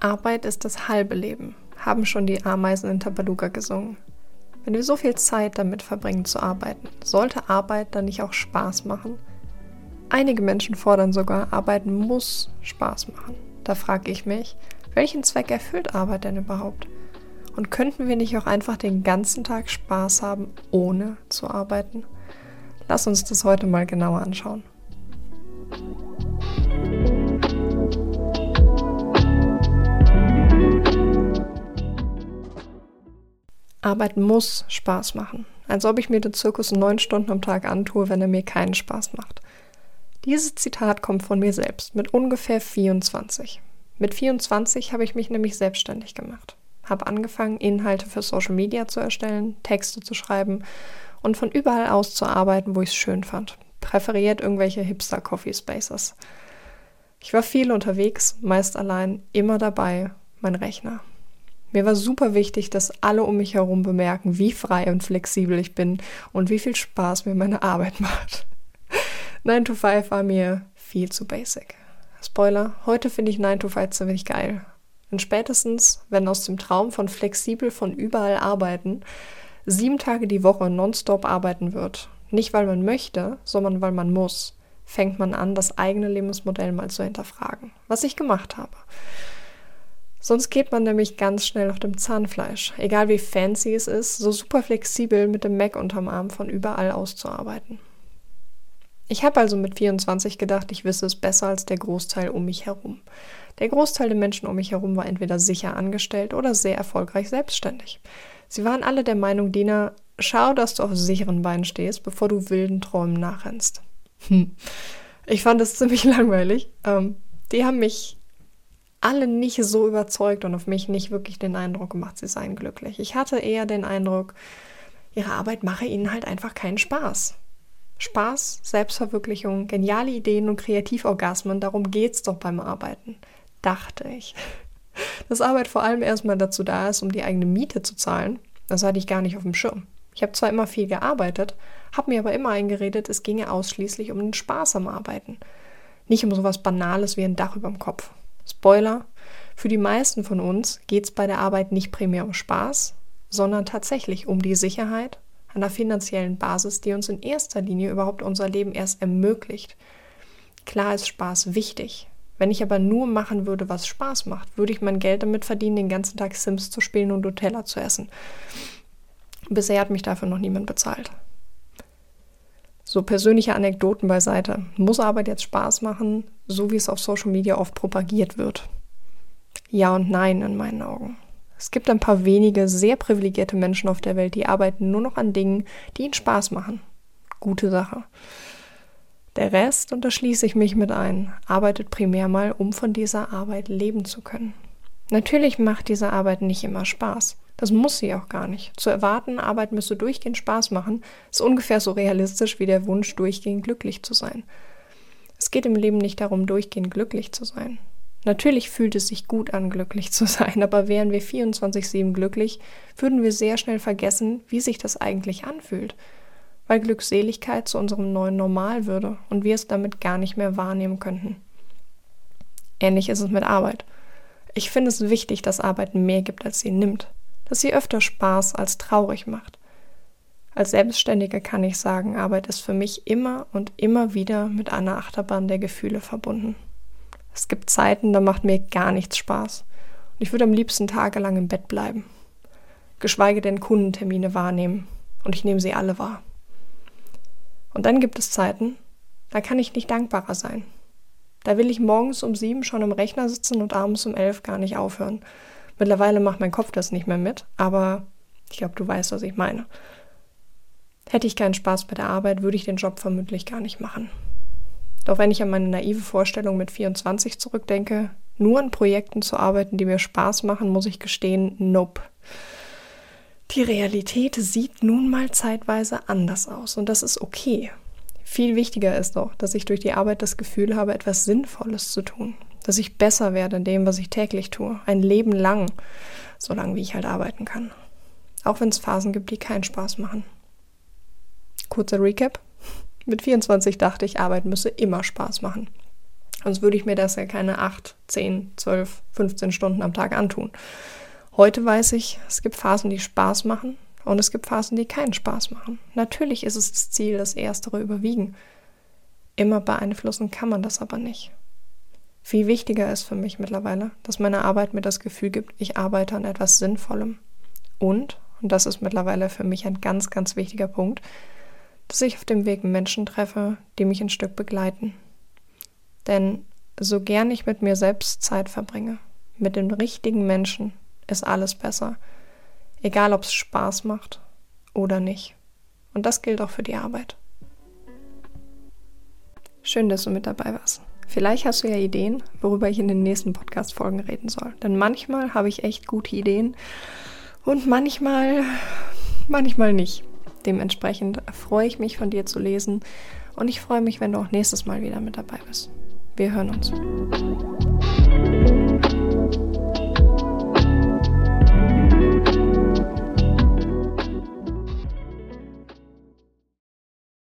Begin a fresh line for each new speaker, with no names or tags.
Arbeit ist das halbe Leben, haben schon die Ameisen in Tabaluga gesungen. Wenn wir so viel Zeit damit verbringen zu arbeiten, sollte Arbeit dann nicht auch Spaß machen? Einige Menschen fordern sogar, Arbeiten muss Spaß machen. Da frage ich mich, welchen Zweck erfüllt Arbeit denn überhaupt? Und könnten wir nicht auch einfach den ganzen Tag Spaß haben, ohne zu arbeiten? Lass uns das heute mal genauer anschauen. Arbeiten muss Spaß machen. Als ob ich mir den Zirkus neun Stunden am Tag antue, wenn er mir keinen Spaß macht. Dieses Zitat kommt von mir selbst mit ungefähr 24. Mit 24 habe ich mich nämlich selbstständig gemacht. Habe angefangen, Inhalte für Social Media zu erstellen, Texte zu schreiben und von überall aus zu arbeiten, wo ich es schön fand. Präferiert irgendwelche Hipster-Coffee Spaces. Ich war viel unterwegs, meist allein, immer dabei, mein Rechner. Mir war super wichtig, dass alle um mich herum bemerken, wie frei und flexibel ich bin und wie viel Spaß mir meine Arbeit macht. 9 to 5 war mir viel zu basic. Spoiler, heute finde ich 9 to 5 ziemlich geil. Und spätestens, wenn aus dem Traum von flexibel von überall arbeiten, sieben Tage die Woche nonstop arbeiten wird, nicht weil man möchte, sondern weil man muss, fängt man an, das eigene Lebensmodell mal zu hinterfragen, was ich gemacht habe. Sonst geht man nämlich ganz schnell auf dem Zahnfleisch, egal wie fancy es ist, so super flexibel mit dem Mac unterm Arm von überall aus zu arbeiten. Ich habe also mit 24 gedacht, ich wisse es besser als der Großteil um mich herum. Der Großteil der Menschen um mich herum war entweder sicher angestellt oder sehr erfolgreich selbstständig. Sie waren alle der Meinung, Dina, schau, dass du auf sicheren Beinen stehst, bevor du wilden Träumen nachrennst. Hm. Ich fand es ziemlich langweilig. Ähm, die haben mich alle nicht so überzeugt und auf mich nicht wirklich den Eindruck gemacht, sie seien glücklich. Ich hatte eher den Eindruck, ihre Arbeit mache ihnen halt einfach keinen Spaß. Spaß, Selbstverwirklichung, geniale Ideen und Kreativorgasmen, darum geht's doch beim Arbeiten, dachte ich. Dass Arbeit vor allem erstmal dazu da ist, um die eigene Miete zu zahlen, das hatte ich gar nicht auf dem Schirm. Ich habe zwar immer viel gearbeitet, habe mir aber immer eingeredet, es ginge ausschließlich um den Spaß am Arbeiten. Nicht um sowas Banales wie ein Dach über dem Kopf. Spoiler, für die meisten von uns geht es bei der Arbeit nicht primär um Spaß, sondern tatsächlich um die Sicherheit einer finanziellen Basis, die uns in erster Linie überhaupt unser Leben erst ermöglicht. Klar ist Spaß wichtig. Wenn ich aber nur machen würde, was Spaß macht, würde ich mein Geld damit verdienen, den ganzen Tag Sims zu spielen und Nutella zu essen. Bisher hat mich dafür noch niemand bezahlt. So persönliche Anekdoten beiseite. Muss Arbeit jetzt Spaß machen, so wie es auf Social Media oft propagiert wird? Ja und nein in meinen Augen. Es gibt ein paar wenige sehr privilegierte Menschen auf der Welt, die arbeiten nur noch an Dingen, die ihnen Spaß machen. Gute Sache. Der Rest, und da schließe ich mich mit ein, arbeitet primär mal, um von dieser Arbeit leben zu können. Natürlich macht diese Arbeit nicht immer Spaß. Das muss sie auch gar nicht. Zu erwarten, Arbeit müsse durchgehend Spaß machen, ist ungefähr so realistisch wie der Wunsch, durchgehend glücklich zu sein. Es geht im Leben nicht darum, durchgehend glücklich zu sein. Natürlich fühlt es sich gut an, glücklich zu sein, aber wären wir 24-7 glücklich, würden wir sehr schnell vergessen, wie sich das eigentlich anfühlt, weil Glückseligkeit zu unserem neuen Normal würde und wir es damit gar nicht mehr wahrnehmen könnten. Ähnlich ist es mit Arbeit. Ich finde es wichtig, dass Arbeit mehr gibt, als sie nimmt dass sie öfter Spaß als traurig macht. Als Selbstständige kann ich sagen, Arbeit ist für mich immer und immer wieder mit einer Achterbahn der Gefühle verbunden. Es gibt Zeiten, da macht mir gar nichts Spaß und ich würde am liebsten tagelang im Bett bleiben, geschweige denn Kundentermine wahrnehmen und ich nehme sie alle wahr. Und dann gibt es Zeiten, da kann ich nicht dankbarer sein. Da will ich morgens um sieben schon im Rechner sitzen und abends um elf gar nicht aufhören, Mittlerweile macht mein Kopf das nicht mehr mit, aber ich glaube, du weißt, was ich meine. Hätte ich keinen Spaß bei der Arbeit, würde ich den Job vermutlich gar nicht machen. Doch wenn ich an meine naive Vorstellung mit 24 zurückdenke, nur an Projekten zu arbeiten, die mir Spaß machen, muss ich gestehen, nope. Die Realität sieht nun mal zeitweise anders aus und das ist okay. Viel wichtiger ist doch, dass ich durch die Arbeit das Gefühl habe, etwas Sinnvolles zu tun, dass ich besser werde in dem, was ich täglich tue. Ein Leben lang, so lange wie ich halt arbeiten kann. Auch wenn es Phasen gibt, die keinen Spaß machen. Kurzer Recap. Mit 24 dachte ich, Arbeit müsse immer Spaß machen. Sonst würde ich mir das ja keine 8, 10, 12, 15 Stunden am Tag antun. Heute weiß ich, es gibt Phasen, die Spaß machen und es gibt Phasen, die keinen Spaß machen. Natürlich ist es das Ziel, das Erstere überwiegen. Immer beeinflussen kann man das aber nicht. Viel wichtiger ist für mich mittlerweile, dass meine Arbeit mir das Gefühl gibt, ich arbeite an etwas Sinnvollem. Und, und das ist mittlerweile für mich ein ganz, ganz wichtiger Punkt, dass ich auf dem Weg Menschen treffe, die mich ein Stück begleiten. Denn so gern ich mit mir selbst Zeit verbringe, mit den richtigen Menschen, ist alles besser. Egal ob es Spaß macht oder nicht. Und das gilt auch für die Arbeit. Schön, dass du mit dabei warst. Vielleicht hast du ja Ideen, worüber ich in den nächsten Podcast-Folgen reden soll. Denn manchmal habe ich echt gute Ideen und manchmal, manchmal nicht. Dementsprechend freue ich mich von dir zu lesen und ich freue mich, wenn du auch nächstes Mal wieder mit dabei bist. Wir hören uns.